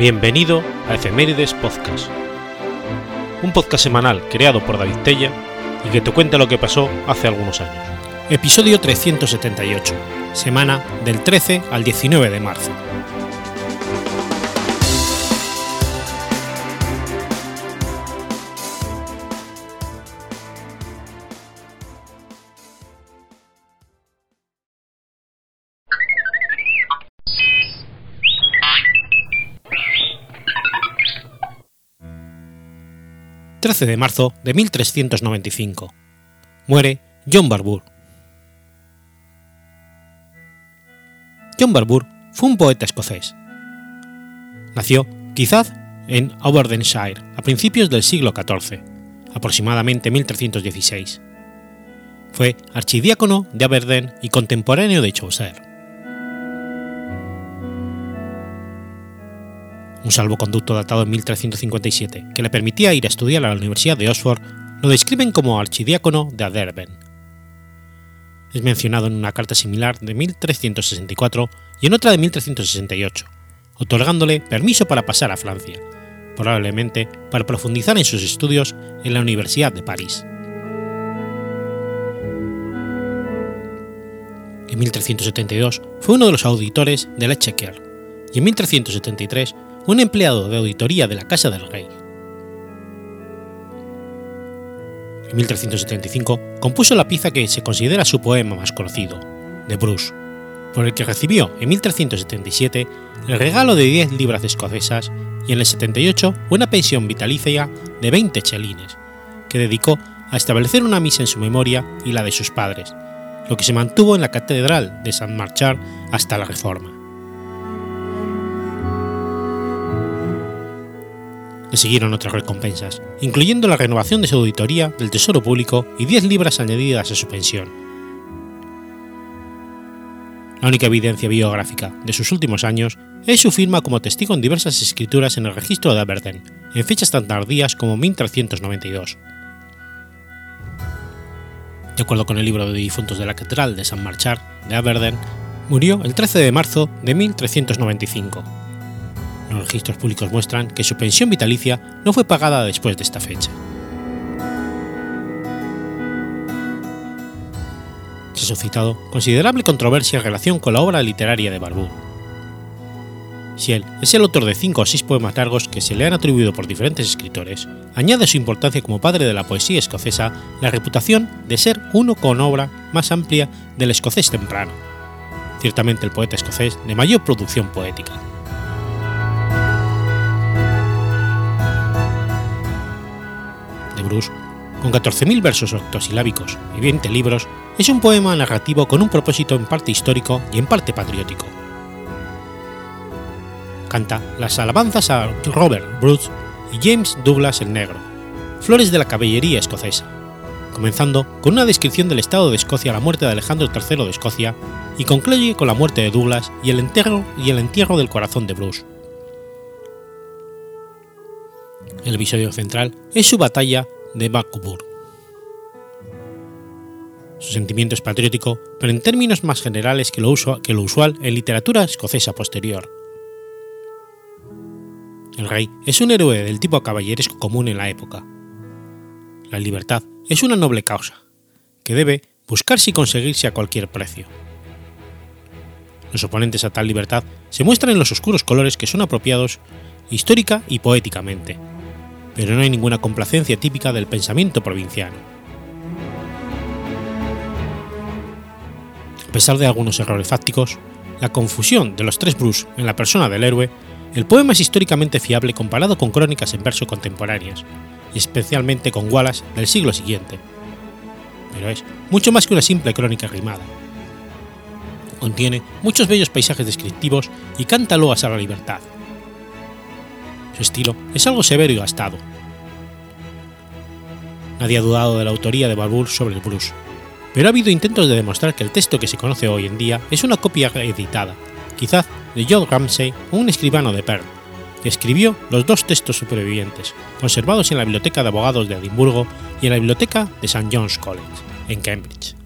Bienvenido a Efemérides Podcast, un podcast semanal creado por David Tella y que te cuenta lo que pasó hace algunos años. Episodio 378, semana del 13 al 19 de marzo. 13 de marzo de 1395. Muere John Barbour. John Barbour fue un poeta escocés. Nació, quizás, en Aberdeenshire a principios del siglo XIV, aproximadamente 1316. Fue archidiácono de Aberdeen y contemporáneo de Chaucer. Un salvoconducto datado en 1357 que le permitía ir a estudiar a la Universidad de Oxford, lo describen como archidiácono de Aderben. Es mencionado en una carta similar de 1364 y en otra de 1368, otorgándole permiso para pasar a Francia, probablemente para profundizar en sus estudios en la Universidad de París. En 1372 fue uno de los auditores del Exchequer y en 1373 un empleado de auditoría de la Casa del Rey. En 1375 compuso la pieza que se considera su poema más conocido, de Bruce, por el que recibió en 1377 el regalo de 10 libras escocesas y en el 78 una pensión vitalicia de 20 chelines, que dedicó a establecer una misa en su memoria y la de sus padres, lo que se mantuvo en la Catedral de San Marchar hasta la Reforma. Le siguieron otras recompensas, incluyendo la renovación de su auditoría del Tesoro Público y 10 libras añadidas a su pensión. La única evidencia biográfica de sus últimos años es su firma como testigo en diversas escrituras en el registro de Aberdeen, en fechas tan tardías como 1392. De acuerdo con el libro de difuntos de la Catedral de San Marchar de Aberdeen, murió el 13 de marzo de 1395 los registros públicos muestran que su pensión vitalicia no fue pagada después de esta fecha. Se ha suscitado considerable controversia en relación con la obra literaria de Barbour. Si él es el autor de cinco o seis poemas largos que se le han atribuido por diferentes escritores, añade su importancia como padre de la poesía escocesa la reputación de ser uno con obra más amplia del escocés temprano, ciertamente el poeta escocés de mayor producción poética. Bruce, con 14.000 versos octosilábicos y 20 libros, es un poema narrativo con un propósito en parte histórico y en parte patriótico. Canta las alabanzas a Robert Bruce y James Douglas el Negro, flores de la caballería escocesa, comenzando con una descripción del estado de Escocia a la muerte de Alejandro III de Escocia y concluye con la muerte de Douglas y el entierro, y el entierro del corazón de Bruce. El episodio central es su batalla de Bakubur. Su sentimiento es patriótico, pero en términos más generales que lo usual en literatura escocesa posterior. El rey es un héroe del tipo caballeresco común en la época. La libertad es una noble causa, que debe buscarse y conseguirse a cualquier precio. Los oponentes a tal libertad se muestran en los oscuros colores que son apropiados histórica y poéticamente, pero no hay ninguna complacencia típica del pensamiento provinciano. A pesar de algunos errores fácticos, la confusión de los tres Bruce en la persona del héroe, el poema es históricamente fiable comparado con crónicas en verso contemporáneas, y especialmente con Wallace del siglo siguiente. Pero es mucho más que una simple crónica rimada. Contiene muchos bellos paisajes descriptivos y canta loas a la libertad, su estilo es algo severo y gastado. Nadie ha dudado de la autoría de Barbour sobre el Bruce, pero ha habido intentos de demostrar que el texto que se conoce hoy en día es una copia editada, quizás de John Ramsay o un escribano de Perth, que escribió los dos textos supervivientes, conservados en la Biblioteca de Abogados de Edimburgo y en la Biblioteca de St. John's College, en Cambridge.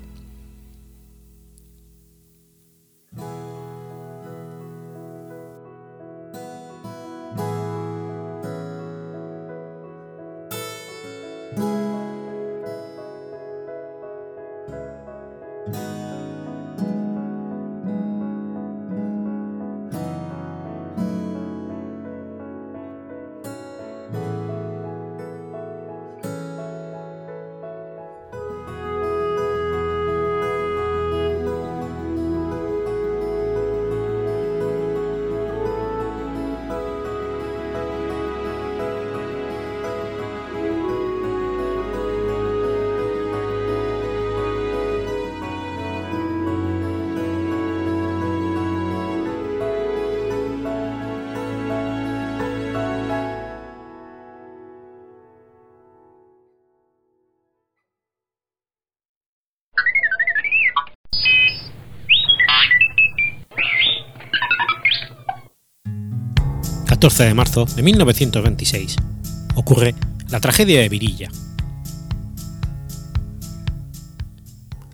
14 de marzo de 1926. Ocurre la tragedia de Virilla.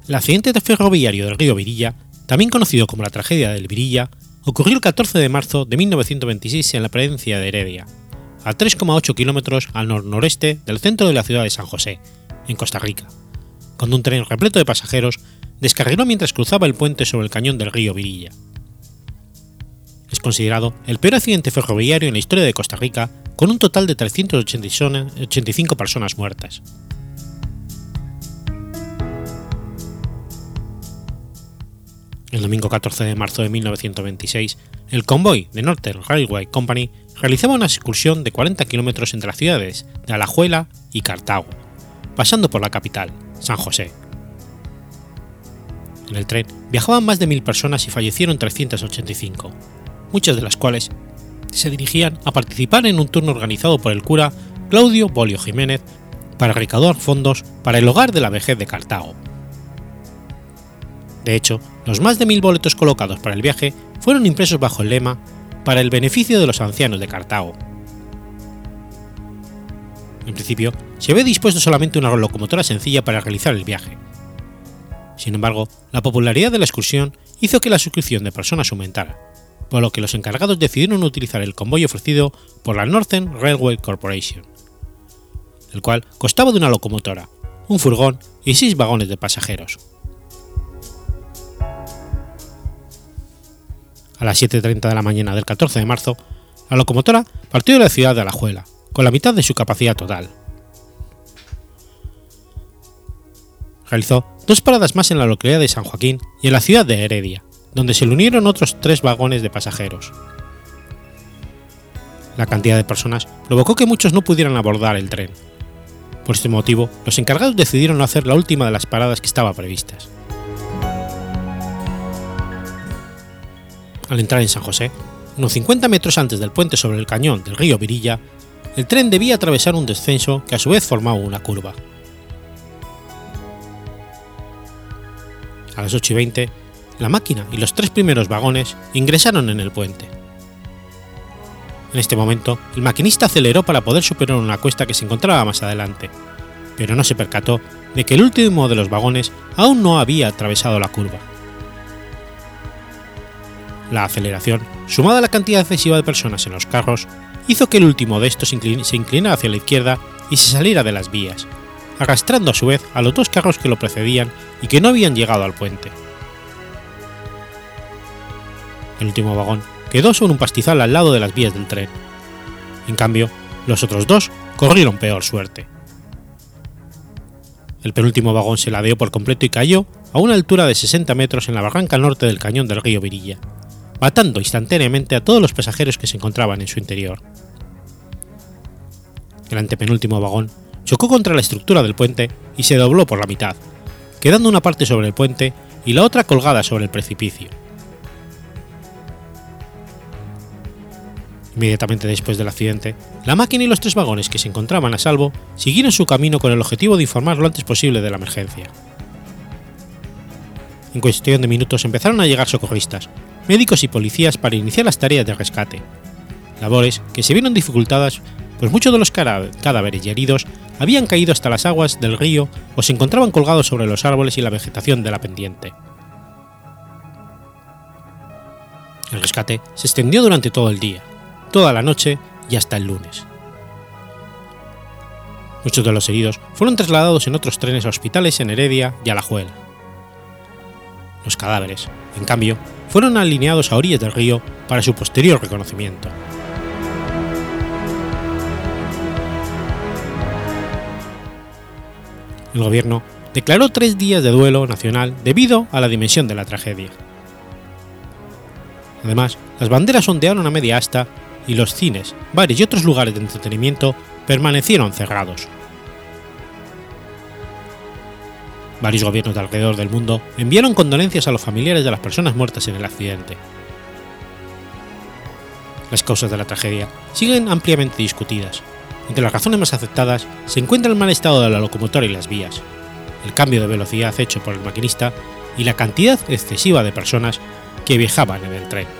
El accidente ferroviario del río Virilla, también conocido como la tragedia del Virilla, ocurrió el 14 de marzo de 1926 en la provincia de Heredia, a 3,8 kilómetros al nor-noreste del centro de la ciudad de San José, en Costa Rica, cuando un tren repleto de pasajeros descarriló mientras cruzaba el puente sobre el cañón del río Virilla. Es considerado el peor accidente ferroviario en la historia de Costa Rica, con un total de 385 personas muertas. El domingo 14 de marzo de 1926, el convoy de Northern Railway Company realizaba una excursión de 40 kilómetros entre las ciudades de Alajuela y Cartago, pasando por la capital, San José. En el tren viajaban más de mil personas y fallecieron 385, muchas de las cuales se dirigían a participar en un turno organizado por el cura Claudio Bolio Jiménez para recaudar fondos para el hogar de la vejez de Cartago. De hecho, los más de mil boletos colocados para el viaje fueron impresos bajo el lema para el beneficio de los ancianos de Cartago. En principio, se había dispuesto solamente una locomotora sencilla para realizar el viaje. Sin embargo, la popularidad de la excursión hizo que la suscripción de personas aumentara, por lo que los encargados decidieron utilizar el convoy ofrecido por la Northern Railway Corporation, el cual constaba de una locomotora, un furgón y seis vagones de pasajeros. a las 7.30 de la mañana del 14 de marzo, la locomotora partió de la ciudad de Alajuela, con la mitad de su capacidad total. Realizó dos paradas más en la localidad de San Joaquín y en la ciudad de Heredia, donde se le unieron otros tres vagones de pasajeros. La cantidad de personas provocó que muchos no pudieran abordar el tren. Por este motivo, los encargados decidieron no hacer la última de las paradas que estaba previstas. al entrar en San José, unos 50 metros antes del puente sobre el cañón del río Virilla, el tren debía atravesar un descenso que a su vez formaba una curva. A las 8 y 20, la máquina y los tres primeros vagones ingresaron en el puente. En este momento, el maquinista aceleró para poder superar una cuesta que se encontraba más adelante, pero no se percató de que el último de los vagones aún no había atravesado la curva. La aceleración, sumada a la cantidad excesiva de personas en los carros, hizo que el último de estos se inclinara hacia la izquierda y se saliera de las vías, arrastrando a su vez a los dos carros que lo precedían y que no habían llegado al puente. El último vagón quedó sobre un pastizal al lado de las vías del tren. En cambio, los otros dos corrieron peor suerte. El penúltimo vagón se ladeó por completo y cayó a una altura de 60 metros en la barranca norte del cañón del río Virilla, matando instantáneamente a todos los pasajeros que se encontraban en su interior. El antepenúltimo vagón chocó contra la estructura del puente y se dobló por la mitad, quedando una parte sobre el puente y la otra colgada sobre el precipicio. Inmediatamente después del accidente, la máquina y los tres vagones que se encontraban a salvo siguieron su camino con el objetivo de informar lo antes posible de la emergencia. En cuestión de minutos empezaron a llegar socorristas, médicos y policías para iniciar las tareas de rescate, labores que se vieron dificultadas pues muchos de los cadáveres y heridos habían caído hasta las aguas del río o se encontraban colgados sobre los árboles y la vegetación de la pendiente. El rescate se extendió durante todo el día, toda la noche y hasta el lunes. Muchos de los heridos fueron trasladados en otros trenes a hospitales en Heredia y Alajuela. Los cadáveres, en cambio, fueron alineados a orillas del río para su posterior reconocimiento. El gobierno declaró tres días de duelo nacional debido a la dimensión de la tragedia. Además, las banderas ondearon a media asta y los cines, bares y otros lugares de entretenimiento permanecieron cerrados. Varios gobiernos de alrededor del mundo enviaron condolencias a los familiares de las personas muertas en el accidente. Las causas de la tragedia siguen ampliamente discutidas. Entre las razones más aceptadas se encuentra el mal estado de la locomotora y las vías, el cambio de velocidad hecho por el maquinista y la cantidad excesiva de personas que viajaban en el tren.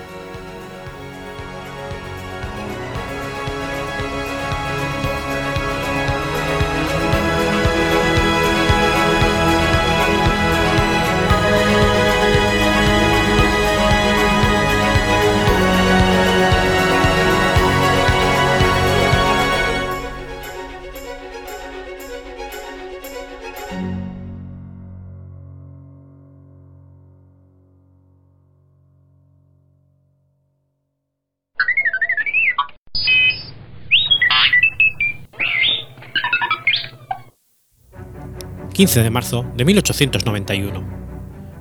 15 de marzo de 1891.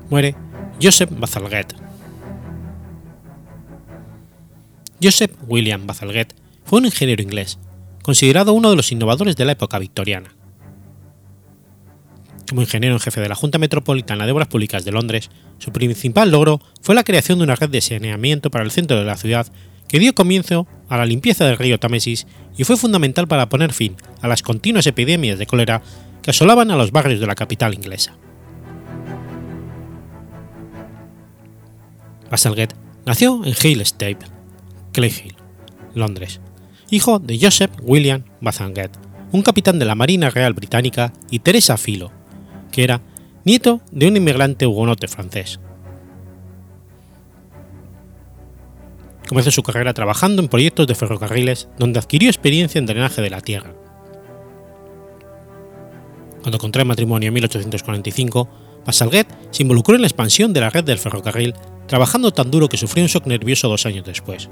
Muere Joseph Bazalgette. Joseph William Bazalgette fue un ingeniero inglés, considerado uno de los innovadores de la época victoriana. Como ingeniero en jefe de la Junta Metropolitana de Obras Públicas de Londres, su principal logro fue la creación de una red de saneamiento para el centro de la ciudad que dio comienzo a la limpieza del río Támesis y fue fundamental para poner fin a las continuas epidemias de cólera que asolaban a los barrios de la capital inglesa. Bazalgette nació en Hill Estate, Clayhill, Londres, hijo de Joseph William Bazalgette, un capitán de la Marina Real Británica, y Teresa Filo, que era nieto de un inmigrante hugonote francés. Comenzó su carrera trabajando en proyectos de ferrocarriles donde adquirió experiencia en drenaje de la tierra. Cuando contrae matrimonio en 1845, Bazalgette se involucró en la expansión de la red del ferrocarril, trabajando tan duro que sufrió un shock nervioso dos años después.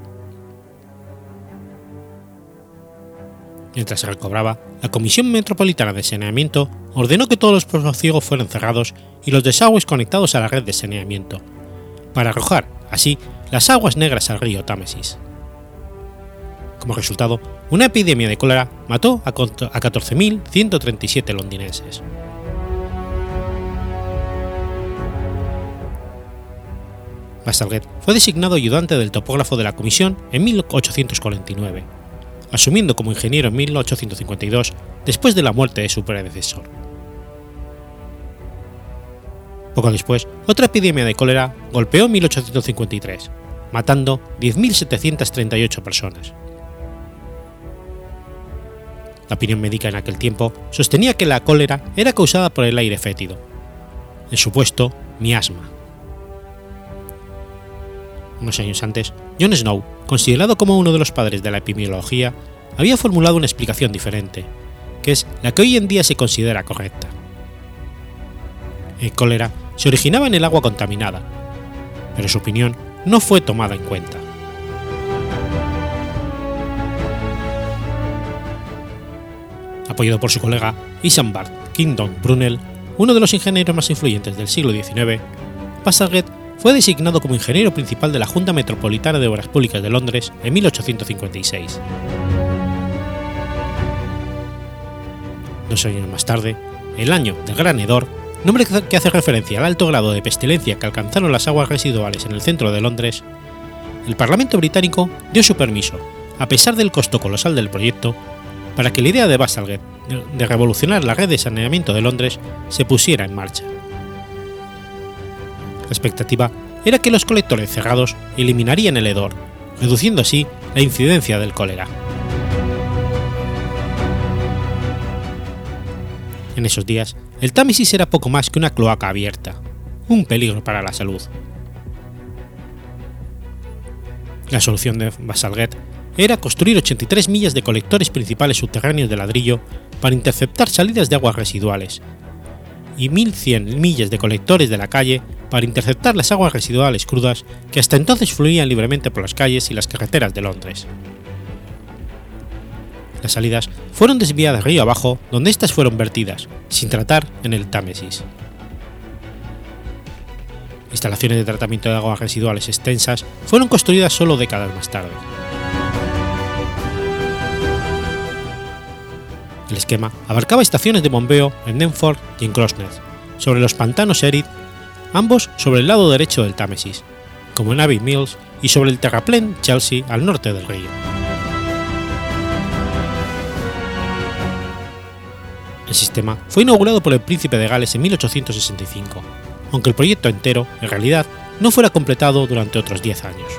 Mientras se recobraba, la Comisión Metropolitana de Saneamiento ordenó que todos los pozos ciegos fueran cerrados y los desagües conectados a la red de saneamiento, para arrojar, así, las aguas negras al río Támesis. Como resultado, una epidemia de cólera mató a 14.137 londinenses. Bastalguet fue designado ayudante del topógrafo de la comisión en 1849, asumiendo como ingeniero en 1852 después de la muerte de su predecesor. Poco después, otra epidemia de cólera golpeó en 1853, matando 10.738 personas. La opinión médica en aquel tiempo sostenía que la cólera era causada por el aire fétido, el supuesto miasma. Unos años antes, John Snow, considerado como uno de los padres de la epidemiología, había formulado una explicación diferente, que es la que hoy en día se considera correcta. El cólera se originaba en el agua contaminada, pero su opinión no fue tomada en cuenta. Apoyado por su colega Isambard Kingdom Brunel, uno de los ingenieros más influyentes del siglo XIX, Passaget fue designado como ingeniero principal de la Junta Metropolitana de Obras Públicas de Londres en 1856. Dos años más tarde, el año del Gran Hedor, nombre que hace referencia al alto grado de pestilencia que alcanzaron las aguas residuales en el centro de Londres, el Parlamento británico dio su permiso, a pesar del costo colosal del proyecto, para que la idea de Bastalgate de revolucionar la red de saneamiento de Londres se pusiera en marcha. La expectativa era que los colectores cerrados eliminarían el hedor, reduciendo así la incidencia del cólera. En esos días, el Támesis era poco más que una cloaca abierta, un peligro para la salud. La solución de Basalguet era construir 83 millas de colectores principales subterráneos de ladrillo para interceptar salidas de aguas residuales y 1.100 millas de colectores de la calle para interceptar las aguas residuales crudas que hasta entonces fluían libremente por las calles y las carreteras de Londres. Las salidas fueron desviadas río abajo donde éstas fueron vertidas, sin tratar en el Támesis. Instalaciones de tratamiento de aguas residuales extensas fueron construidas solo décadas más tarde. El esquema abarcaba estaciones de bombeo en Denford y en Crossnet, sobre los pantanos Erid, ambos sobre el lado derecho del Támesis, como en Abbey Mills y sobre el terraplén Chelsea al norte del río. Sistema fue inaugurado por el príncipe de Gales en 1865, aunque el proyecto entero, en realidad, no fuera completado durante otros 10 años.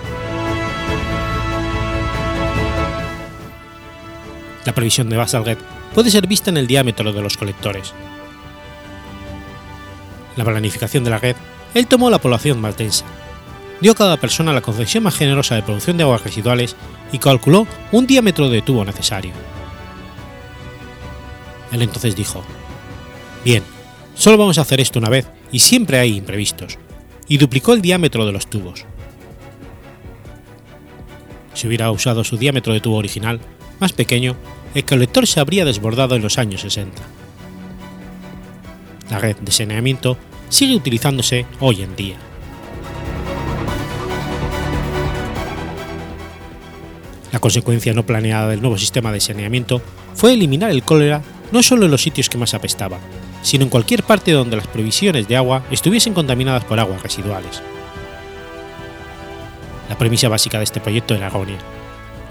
La previsión de Baselgate puede ser vista en el diámetro de los colectores. La planificación de la red, él tomó la población más densa, dio a cada persona la concesión más generosa de producción de aguas residuales y calculó un diámetro de tubo necesario. Él entonces dijo, Bien, solo vamos a hacer esto una vez y siempre hay imprevistos, y duplicó el diámetro de los tubos. Si hubiera usado su diámetro de tubo original, más pequeño, el colector se habría desbordado en los años 60. La red de saneamiento sigue utilizándose hoy en día. La consecuencia no planeada del nuevo sistema de saneamiento fue eliminar el cólera no solo en los sitios que más apestaban, sino en cualquier parte donde las provisiones de agua estuviesen contaminadas por aguas residuales. La premisa básica de este proyecto era errónea.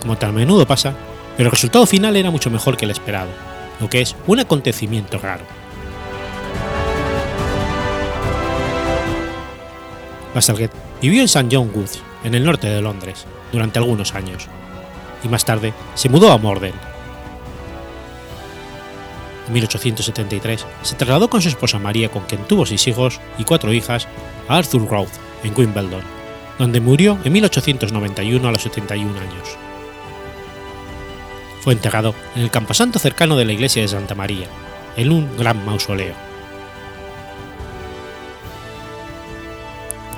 Como tan a menudo pasa, pero el resultado final era mucho mejor que el esperado, lo que es un acontecimiento raro. Bazalgette vivió en St. John Woods, en el norte de Londres, durante algunos años, y más tarde se mudó a Morden. En 1873 se trasladó con su esposa María, con quien tuvo seis hijos y cuatro hijas, a Arthur Road, en Wimbledon, donde murió en 1891 a los 71 años. Fue enterrado en el camposanto cercano de la iglesia de Santa María, en un gran mausoleo.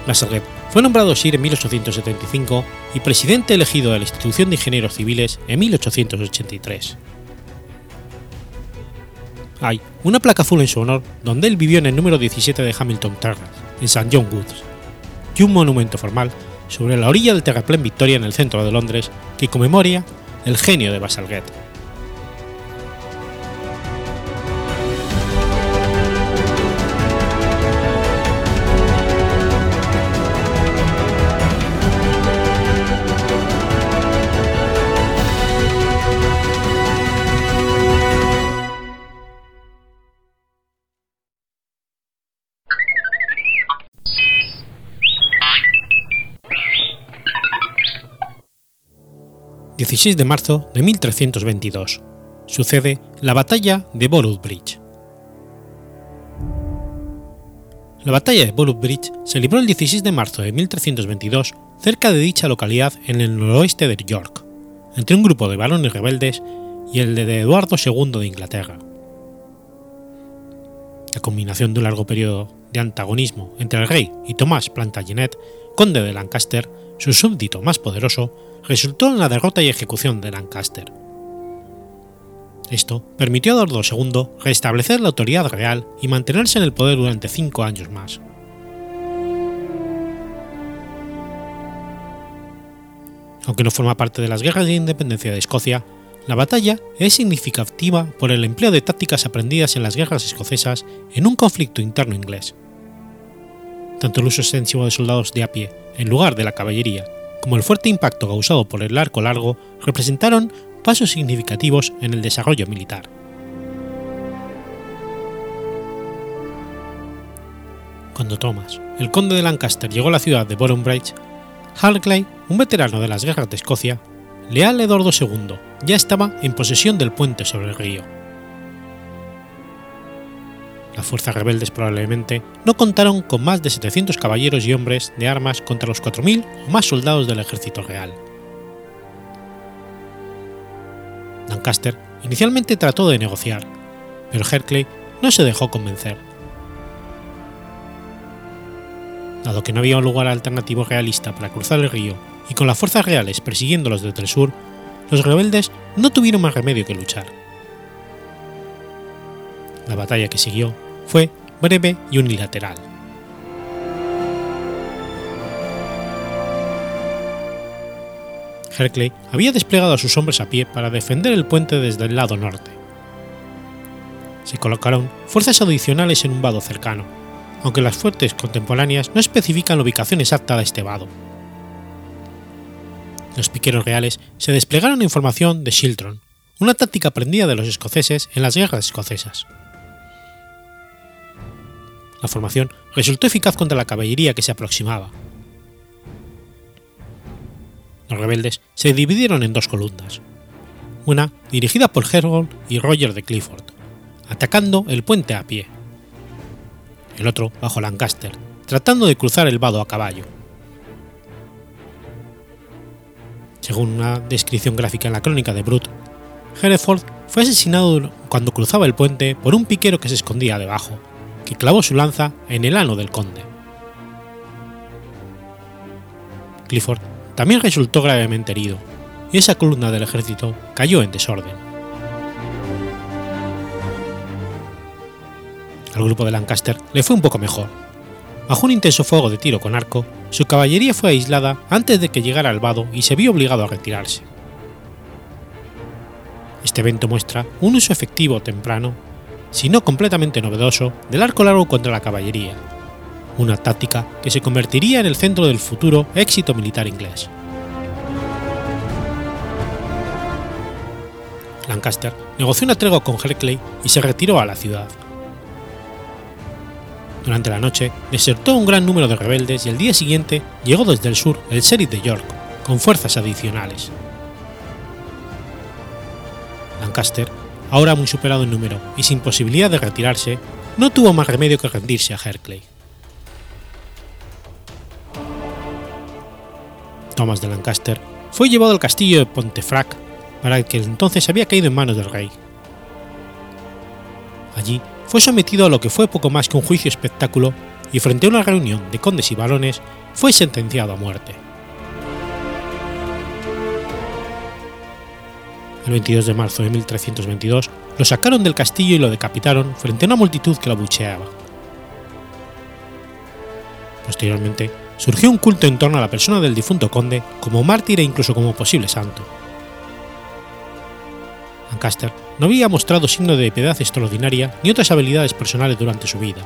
Bazalgette fue nombrado Sir en 1875 y presidente elegido de la Institución de Ingenieros Civiles en 1883. Hay una placa azul en su honor donde él vivió en el número 17 de Hamilton Terrace, en St. John Woods, y un monumento formal sobre la orilla del terraplén Victoria en el centro de Londres que conmemora el genio de Bazalgette. 16 de marzo de 1322. Sucede la batalla de Borough. La batalla de Borough se libró el 16 de marzo de 1322 cerca de dicha localidad en el noroeste de York, entre un grupo de varones rebeldes y el de Eduardo II de Inglaterra. La combinación de un largo periodo de antagonismo entre el rey y Tomás Plantagenet, conde de Lancaster, su súbdito más poderoso, resultó en la derrota y ejecución de Lancaster. Esto permitió a Eduardo II restablecer la autoridad real y mantenerse en el poder durante cinco años más. Aunque no forma parte de las guerras de independencia de Escocia, la batalla es significativa por el empleo de tácticas aprendidas en las guerras escocesas en un conflicto interno inglés. Tanto el uso extensivo de soldados de a pie en lugar de la caballería como el fuerte impacto causado por el arco largo representaron pasos significativos en el desarrollo militar. Cuando Thomas, el conde de Lancaster, llegó a la ciudad de Boroughbridge, Harclay, un veterano de las guerras de Escocia, leal Eduardo II, ya estaba en posesión del puente sobre el río. Las fuerzas rebeldes probablemente no contaron con más de 700 caballeros y hombres de armas contra los 4.000 o más soldados del ejército real. Lancaster inicialmente trató de negociar, pero Herclay no se dejó convencer. Dado que no había un lugar alternativo realista para cruzar el río y con las fuerzas reales persiguiéndolos desde el sur, los rebeldes no tuvieron más remedio que luchar. La batalla que siguió fue breve y unilateral. Herclay había desplegado a sus hombres a pie para defender el puente desde el lado norte. Se colocaron fuerzas adicionales en un vado cercano, aunque las fuertes contemporáneas no especifican la ubicación exacta de este vado. Los piqueros reales se desplegaron en formación de Shiltron, una táctica aprendida de los escoceses en las guerras escocesas. La formación resultó eficaz contra la caballería que se aproximaba. Los rebeldes se dividieron en dos columnas, una dirigida por Hergold y Roger de Clifford, atacando el puente a pie, el otro bajo Lancaster, tratando de cruzar el vado a caballo. Según una descripción gráfica en la crónica de Brut, Hereford fue asesinado cuando cruzaba el puente por un piquero que se escondía debajo, que clavó su lanza en el ano del conde. Clifford también resultó gravemente herido, y esa columna del ejército cayó en desorden. Al grupo de Lancaster le fue un poco mejor. Bajo un intenso fuego de tiro con arco, su caballería fue aislada antes de que llegara al vado y se vio obligado a retirarse. Este evento muestra un uso efectivo temprano, si no completamente novedoso, del arco largo contra la caballería, una táctica que se convertiría en el centro del futuro éxito militar inglés. Lancaster negoció una tregua con Herclay y se retiró a la ciudad. Durante la noche desertó un gran número de rebeldes y el día siguiente llegó desde el sur el sheriff de York, con fuerzas adicionales. Lancaster, ahora muy superado en número y sin posibilidad de retirarse, no tuvo más remedio que rendirse a Herclay. Thomas de Lancaster fue llevado al castillo de Pontefract, para el que entonces había caído en manos del rey. Allí fue sometido a lo que fue poco más que un juicio espectáculo y frente a una reunión de condes y barones fue sentenciado a muerte. El 22 de marzo de 1322 lo sacaron del castillo y lo decapitaron frente a una multitud que lo abucheaba. Posteriormente, surgió un culto en torno a la persona del difunto conde como mártir e incluso como posible santo. Lancaster no había mostrado signo de piedad extraordinaria ni otras habilidades personales durante su vida,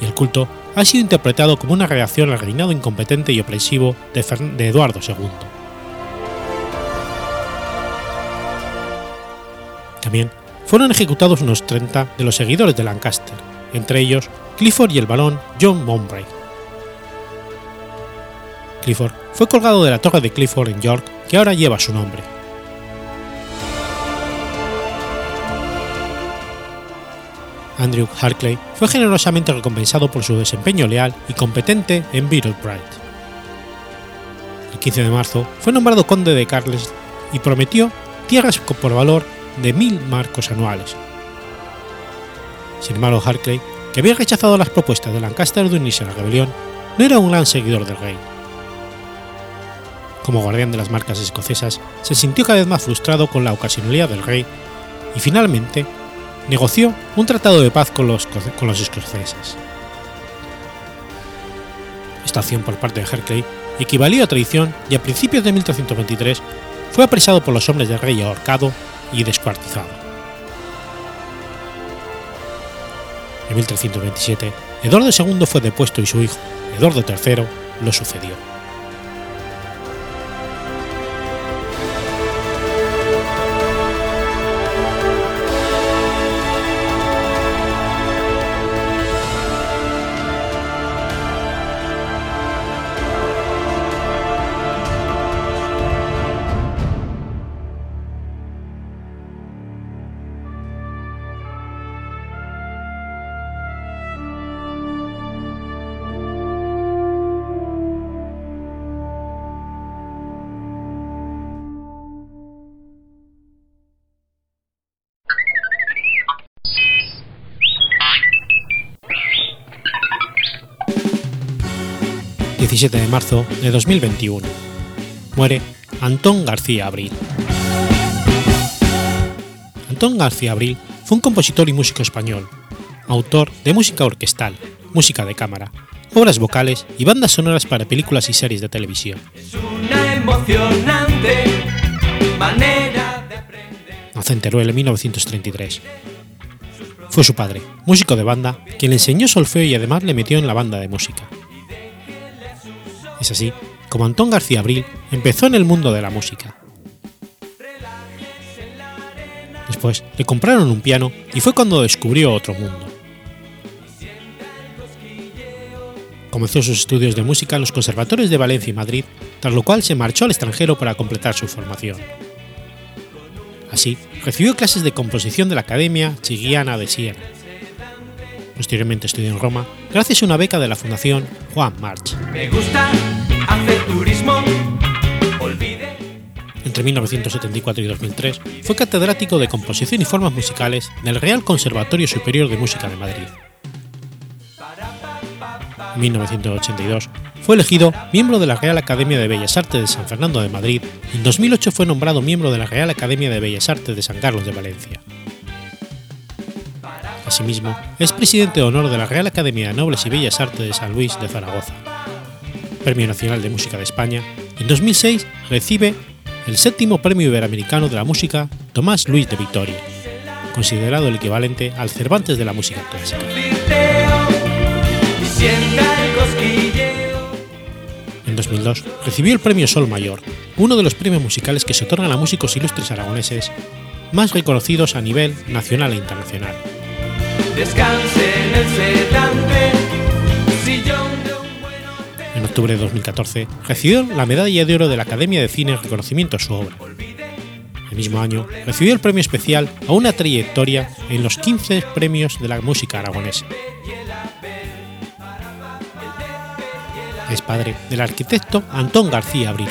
y el culto ha sido interpretado como una reacción al reinado incompetente y opresivo de, de Eduardo II. También fueron ejecutados unos 30 de los seguidores de Lancaster, entre ellos Clifford y el barón John Mowbray. Clifford fue colgado de la torre de Clifford en York, que ahora lleva su nombre. Andrew Harclay fue generosamente recompensado por su desempeño leal y competente en Beetle. El 15 de marzo fue nombrado conde de Carles y prometió tierras por valor de mil marcos anuales. Sin embargo, Harclay, que había rechazado las propuestas de Lancaster de unirse a la rebelión, no era un gran seguidor del rey. Como guardián de las marcas escocesas, se sintió cada vez más frustrado con la ocasionalidad del rey y finalmente negoció un tratado de paz con los, escoceses. Esta acción por parte de Herclay equivalía a traición y a principios de 1323 fue apresado por los hombres del rey ahorcado y descuartizado. En 1327, Eduardo II fue depuesto y su hijo, Eduardo III, lo sucedió. 17 de marzo de 2021. Muere Antón García Abril. Antón García Abril fue un compositor y músico español, autor de música orquestal, música de cámara, obras vocales y bandas sonoras para películas y series de televisión. Nació en Teruel en 1933. Fue su padre, músico de banda, quien le enseñó solfeo y además le metió en la banda de música. Es así como Antón García Abril empezó en el mundo de la música. Después le compraron un piano y fue cuando descubrió otro mundo. Comenzó sus estudios de música en los conservatorios de Valencia y Madrid, tras lo cual se marchó al extranjero para completar su formación. Así, recibió clases de composición de la Academia Chigiana de Siena. Posteriormente estudió en Roma gracias a una beca de la Fundación Juan March. Me gusta hacer turismo. Entre 1974 y 2003 fue catedrático de composición y formas musicales del Real Conservatorio Superior de Música de Madrid. En 1982 fue elegido miembro de la Real Academia de Bellas Artes de San Fernando de Madrid y en 2008 fue nombrado miembro de la Real Academia de Bellas Artes de San Carlos de Valencia. Asimismo, es presidente de honor de la Real Academia de Nobles y Bellas Artes de San Luis de Zaragoza. Premio Nacional de Música de España, en 2006 recibe el séptimo Premio Iberoamericano de la Música Tomás Luis de Victoria, considerado el equivalente al Cervantes de la música clásica. En 2002 recibió el Premio Sol Mayor, uno de los premios musicales que se otorgan a músicos ilustres aragoneses más reconocidos a nivel nacional e internacional. En octubre de 2014 recibió la Medalla de Oro de la Academia de Cine en reconocimiento a su obra. El mismo año recibió el premio especial a una trayectoria en los 15 premios de la música aragonesa. Es padre del arquitecto Antón García Abril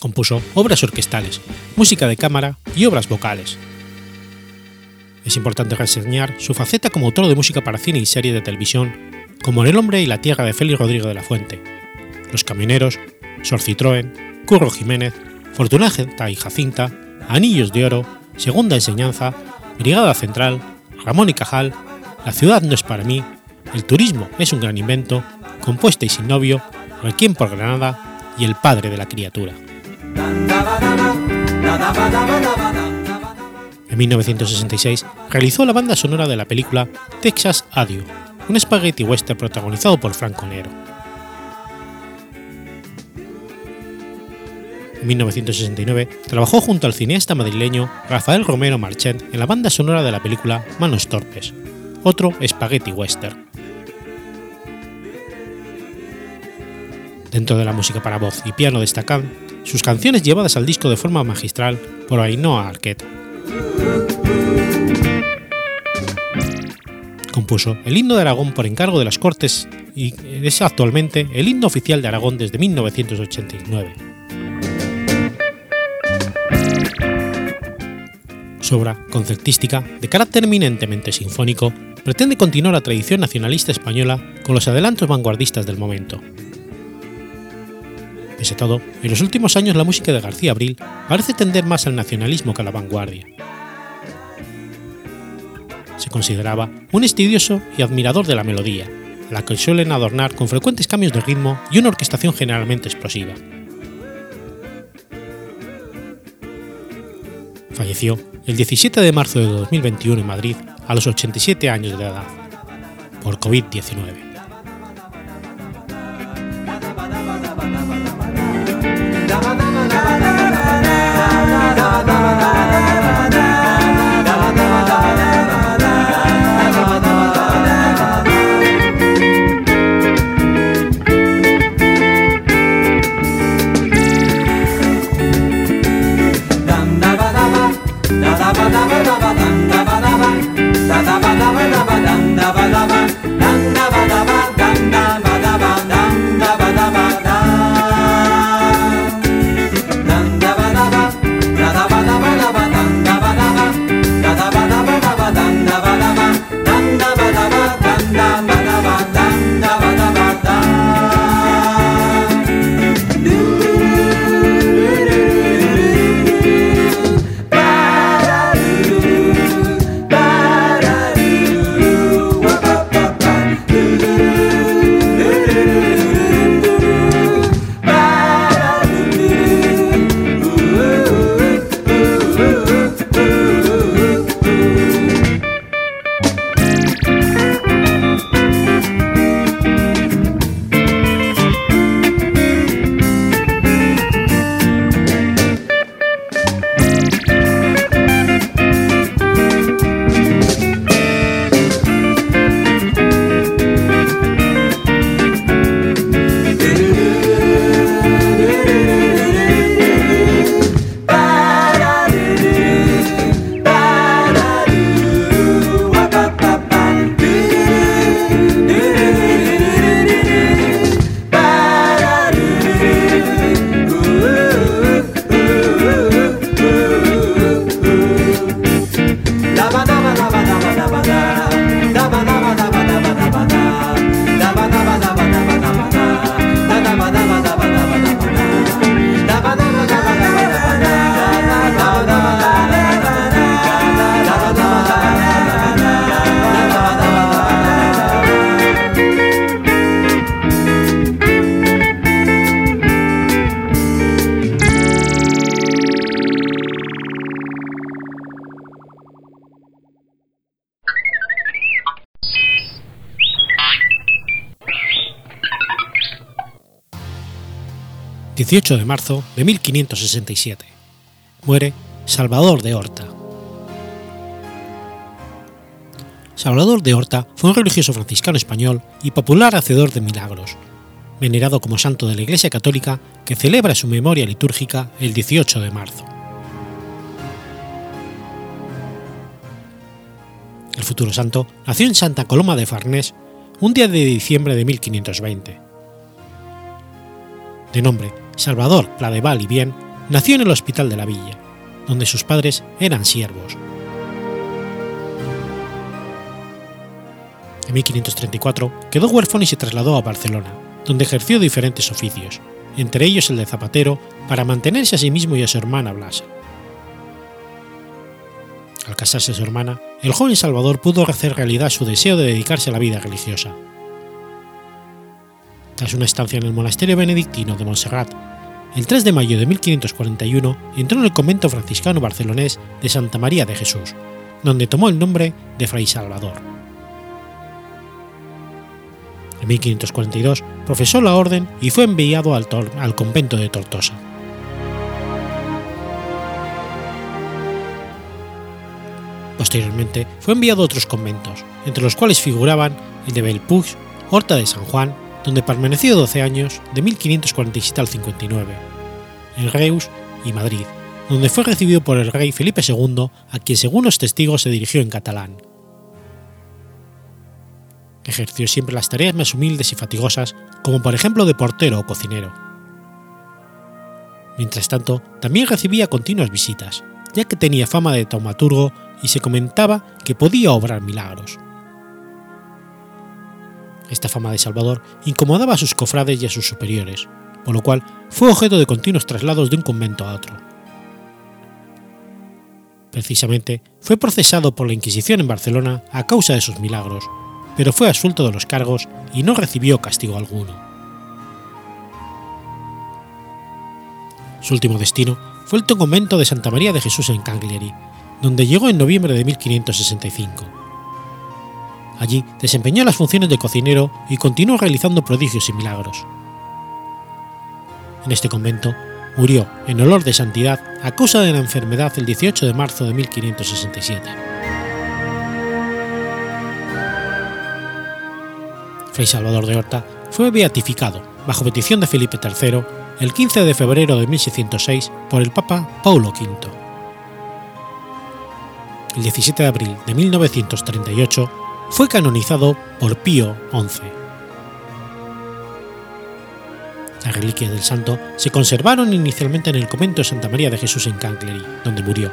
Compuso obras orquestales, música de cámara y obras vocales. Es importante reseñar su faceta como autor de música para cine y serie de televisión, como En El hombre y la tierra de Félix Rodrigo de la Fuente, Los camioneros, Sor Citroën, Curro Jiménez, Fortunata y Jacinta, Anillos de Oro, Segunda Enseñanza, Brigada Central, Ramón y Cajal, La ciudad no es para mí, El turismo es un gran invento, Compuesta y sin novio, Requiem por Granada y El padre de la criatura. En 1966 realizó la banda sonora de la película Texas Adio, un spaghetti western protagonizado por Franco Nero. En 1969 trabajó junto al cineasta madrileño Rafael Romero Marchand en la banda sonora de la película Manos Torpes, otro spaghetti western. Dentro de la música para voz y piano destacan sus canciones llevadas al disco de forma magistral por Ainhoa Arquette. Compuso el himno de Aragón por encargo de las Cortes y es actualmente el himno oficial de Aragón desde 1989. Su obra concertística, de carácter eminentemente sinfónico, pretende continuar la tradición nacionalista española con los adelantos vanguardistas del momento. Pese a todo, en los últimos años la música de García Abril parece tender más al nacionalismo que a la vanguardia. Se consideraba un estudioso y admirador de la melodía, la que suelen adornar con frecuentes cambios de ritmo y una orquestación generalmente explosiva. Falleció el 17 de marzo de 2021 en Madrid a los 87 años de edad, por COVID-19. 18 de marzo de 1567. Muere Salvador de Horta. Salvador de Horta fue un religioso franciscano español y popular hacedor de milagros, venerado como santo de la Iglesia Católica que celebra su memoria litúrgica el 18 de marzo. El futuro santo nació en Santa Coloma de Farnés un día de diciembre de 1520. De nombre Salvador Pladeval y Bien, nació en el Hospital de la Villa, donde sus padres eran siervos. En 1534 quedó huérfano y se trasladó a Barcelona, donde ejerció diferentes oficios, entre ellos el de zapatero, para mantenerse a sí mismo y a su hermana Blasa. Al casarse su hermana, el joven Salvador pudo hacer realidad su deseo de dedicarse a la vida religiosa. Tras una estancia en el monasterio benedictino de Montserrat el 3 de mayo de 1541 entró en el convento franciscano barcelonés de Santa María de Jesús, donde tomó el nombre de Fray Salvador. En 1542 profesó la orden y fue enviado al, convento de Tortosa. Posteriormente fue enviado a otros conventos, entre los cuales figuraban el de Belpuig, Horta de San Juan, donde permaneció 12 años, de 1547 al 59, en Reus y Madrid, donde fue recibido por el rey Felipe II, a quien según los testigos se dirigió en catalán. Ejerció siempre las tareas más humildes y fatigosas, como por ejemplo de portero o cocinero. Mientras tanto, también recibía continuas visitas, ya que tenía fama de taumaturgo y se comentaba que podía obrar milagros. Esta fama de Salvador incomodaba a sus cofrades y a sus superiores, por lo cual fue objeto de continuos traslados de un convento a otro. Precisamente fue procesado por la Inquisición en Barcelona a causa de sus milagros, pero fue absuelto de los cargos y no recibió castigo alguno. Su último destino fue el convento de Santa María de Jesús en Cagliari, donde llegó en noviembre de 1565 Allí desempeñó las funciones de cocinero y continuó realizando prodigios y milagros. En este convento murió en olor de santidad a causa de la enfermedad el 18 de marzo de 1567. Fray Salvador de Horta fue beatificado, bajo petición de Felipe III, el 15 de febrero de 1606 por el Papa Paulo V. El 17 de abril de 1938 fue canonizado por Pío XI. Las reliquias del santo se conservaron inicialmente en el convento de Santa María de Jesús en Cancleri, donde murió.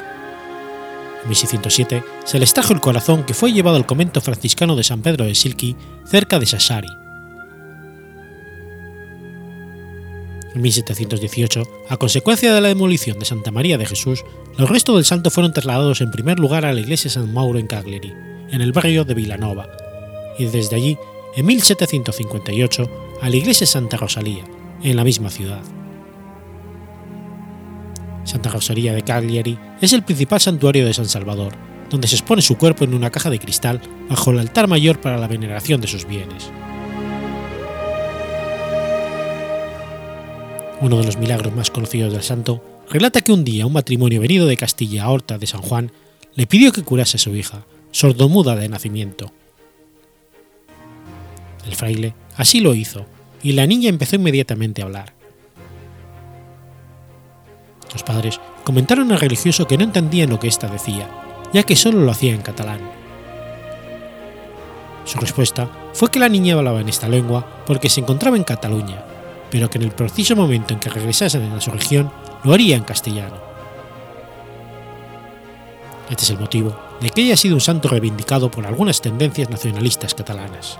En 1607 se les trajo el corazón que fue llevado al convento franciscano de San Pedro de Silki, cerca de Sassari. En 1718, a consecuencia de la demolición de Santa María de Jesús, los restos del santo fueron trasladados en primer lugar a la iglesia San Mauro en Cagliari, en el barrio de Vilanova, y desde allí, en 1758, a la iglesia Santa Rosalía, en la misma ciudad. Santa Rosalía de Cagliari es el principal santuario de San Salvador, donde se expone su cuerpo en una caja de cristal bajo el altar mayor para la veneración de sus bienes. Uno de los milagros más conocidos del santo relata que un día un matrimonio venido de Castilla a Horta de San Juan le pidió que curase a su hija, sordomuda de nacimiento. El fraile así lo hizo, y la niña empezó inmediatamente a hablar. Los padres comentaron al religioso que no entendían lo que ésta decía, ya que solo lo hacía en catalán. Su respuesta fue que la niña hablaba en esta lengua porque se encontraba en Cataluña, pero que en el preciso momento en que regresasen a su región lo haría en castellano. Este es el motivo de que haya sido un santo reivindicado por algunas tendencias nacionalistas catalanas.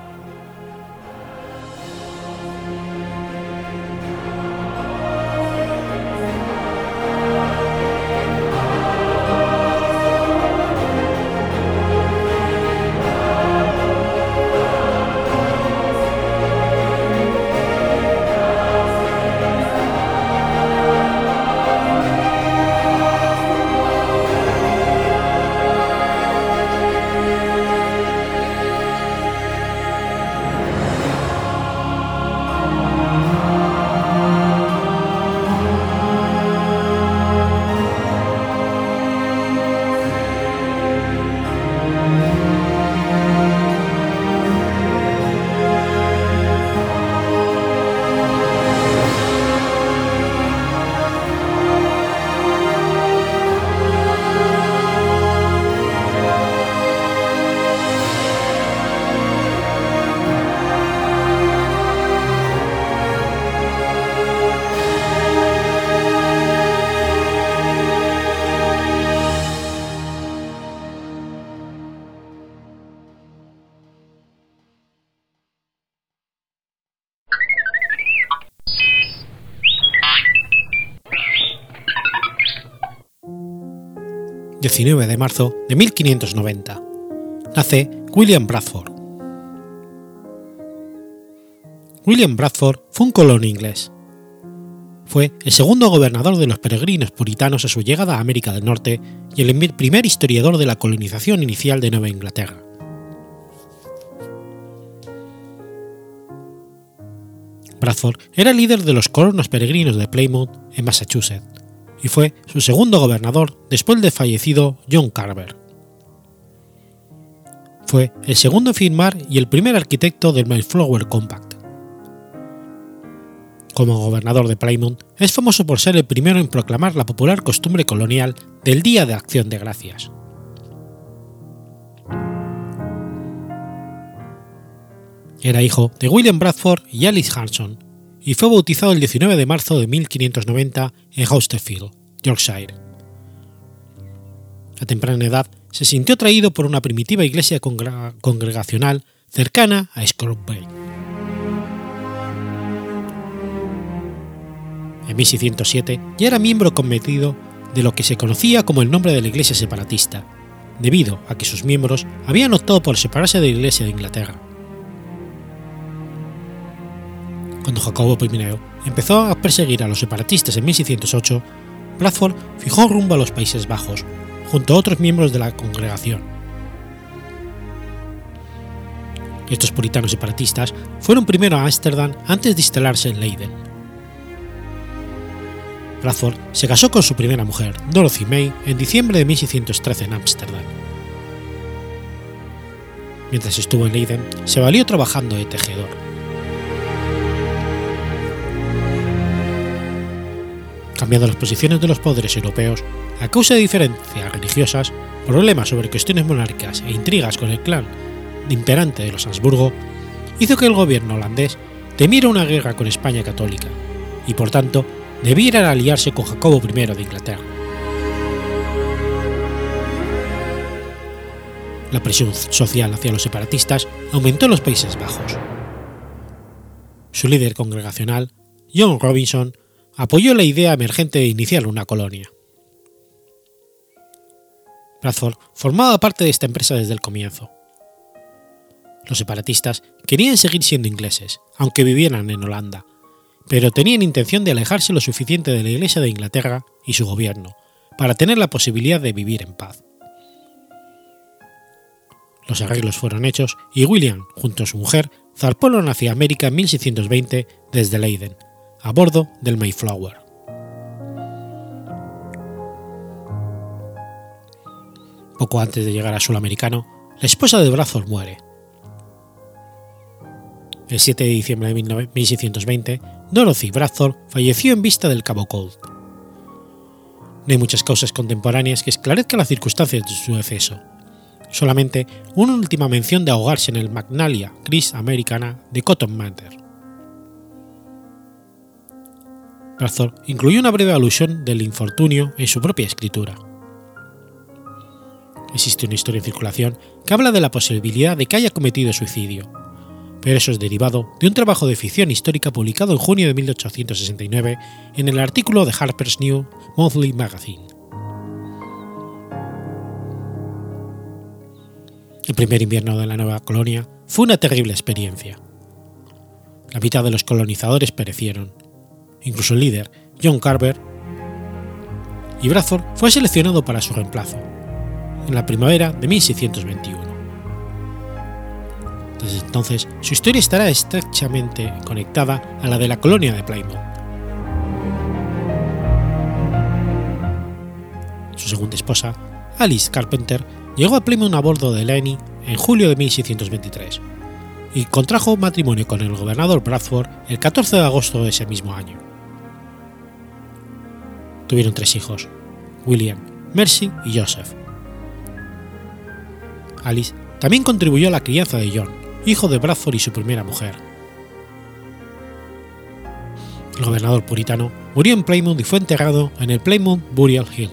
19 de marzo de 1590. Nace William Bradford. William Bradford fue un colono inglés. Fue el segundo gobernador de los peregrinos puritanos a su llegada a América del Norte y el primer historiador de la colonización inicial de Nueva Inglaterra. Bradford era líder de los colonos peregrinos de Plymouth, en Massachusetts, y fue su segundo gobernador después del fallecido John Carver. Fue el segundo en firmar y el primer arquitecto del Mayflower Compact. Como gobernador de Plymouth, es famoso por ser el primero en proclamar la popular costumbre colonial del Día de Acción de Gracias. Era hijo de William Bradford y Alice Hanson, y fue bautizado el 19 de marzo de 1590 en Houstefield, Yorkshire. A temprana edad se sintió atraído por una primitiva iglesia congregacional cercana a Scrooge Bay. En 1607 ya era miembro cometido de lo que se conocía como el nombre de la Iglesia separatista, debido a que sus miembros habían optado por separarse de la Iglesia de Inglaterra. Cuando Jacobo I empezó a perseguir a los separatistas en 1608, Bradford fijó rumbo a los Países Bajos, junto a otros miembros de la congregación. Estos puritanos separatistas fueron primero a Ámsterdam antes de instalarse en Leiden. Bradford se casó con su primera mujer, Dorothy May, en diciembre de 1613 en Ámsterdam. Mientras estuvo en Leiden, se valió trabajando de tejedor. Cambiando las posiciones de los poderes europeos a causa de diferencias religiosas, problemas sobre cuestiones monárquicas e intrigas con el clan imperante de los Habsburgo, hizo que el gobierno holandés temiera una guerra con España católica y por tanto debiera aliarse con Jacobo I de Inglaterra. La presión social hacia los separatistas aumentó en los Países Bajos. Su líder congregacional, John Robinson, apoyó la idea emergente de iniciar una colonia. Bradford formaba parte de esta empresa desde el comienzo. Los separatistas querían seguir siendo ingleses, aunque vivieran en Holanda, pero tenían intención de alejarse lo suficiente de la Iglesia de Inglaterra y su gobierno para tener la posibilidad de vivir en paz. Los arreglos fueron hechos y William, junto a su mujer, zarparon hacia América en 1620 desde Leiden, a bordo del Mayflower. Poco antes de llegar a suelo americano, la esposa de Bradford muere. El 7 de diciembre de 1620, Dorothy Bradford falleció en vista del Cabo Cold. No hay muchas causas contemporáneas que esclarezcan las circunstancias de su deceso. Solamente una última mención de ahogarse en el Magnalia Gris Americana de Cotton Mather. Bradford incluyó una breve alusión del infortunio en su propia escritura. Existe una historia en circulación que habla de la posibilidad de que haya cometido suicidio, pero eso es derivado de un trabajo de ficción histórica publicado en junio de 1869 en el artículo de Harper's New Monthly Magazine. El primer invierno de la nueva colonia fue una terrible experiencia. La mitad de los colonizadores perecieron, incluso el líder, John Carver, y Bradford fue seleccionado para su reemplazo, en la primavera de 1621. Desde entonces, su historia estará estrechamente conectada a la de la colonia de Plymouth. Su segunda esposa, Alice Carpenter, llegó a Plymouth a bordo de Lenny en julio de 1623 y contrajo matrimonio con el gobernador Bradford el 14 de agosto de ese mismo año. Tuvieron tres hijos, William, Mercy y Joseph. Alice también contribuyó a la crianza de John, hijo de Bradford y su primera mujer. El gobernador puritano murió en Plymouth y fue enterrado en el Plymouth Burial Hill.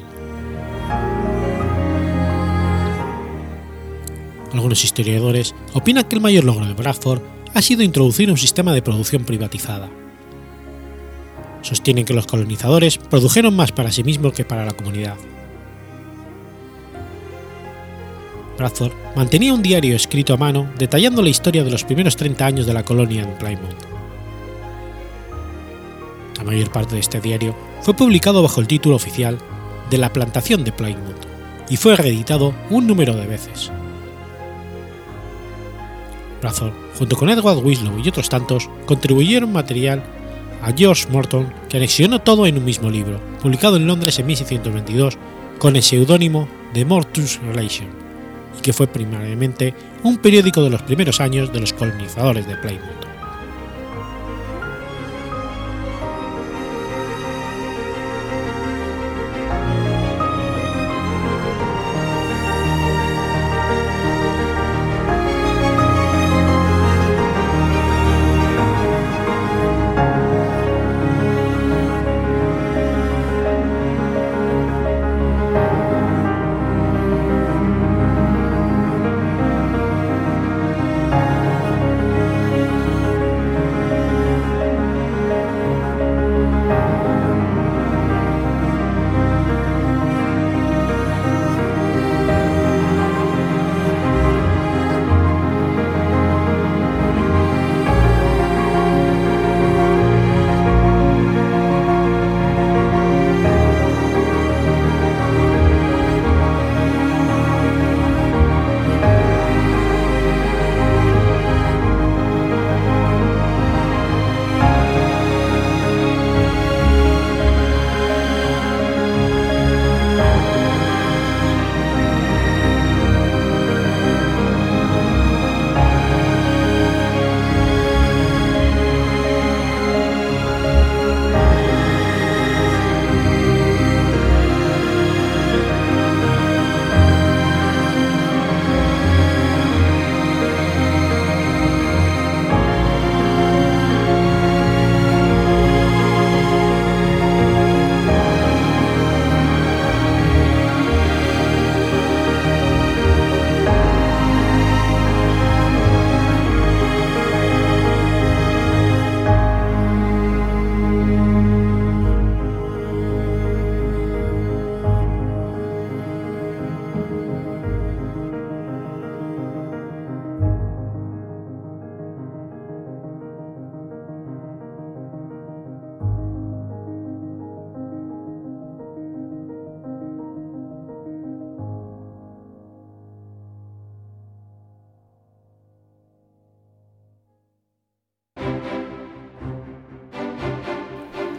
Algunos historiadores opinan que el mayor logro de Bradford ha sido introducir un sistema de producción privatizada, sostienen que los colonizadores produjeron más para sí mismos que para la comunidad. Bradford mantenía un diario escrito a mano detallando la historia de los primeros 30 años de la colonia en Plymouth. La mayor parte de este diario fue publicado bajo el título oficial de La plantación de Plymouth y fue reeditado un número de veces. Bradford, junto con Edward Winslow y otros tantos, contribuyeron material a George Morton que anexionó todo en un mismo libro, publicado en Londres en 1622 con el seudónimo de Mortus Relation, y que fue primariamente un periódico de los primeros años de los colonizadores de Plymouth.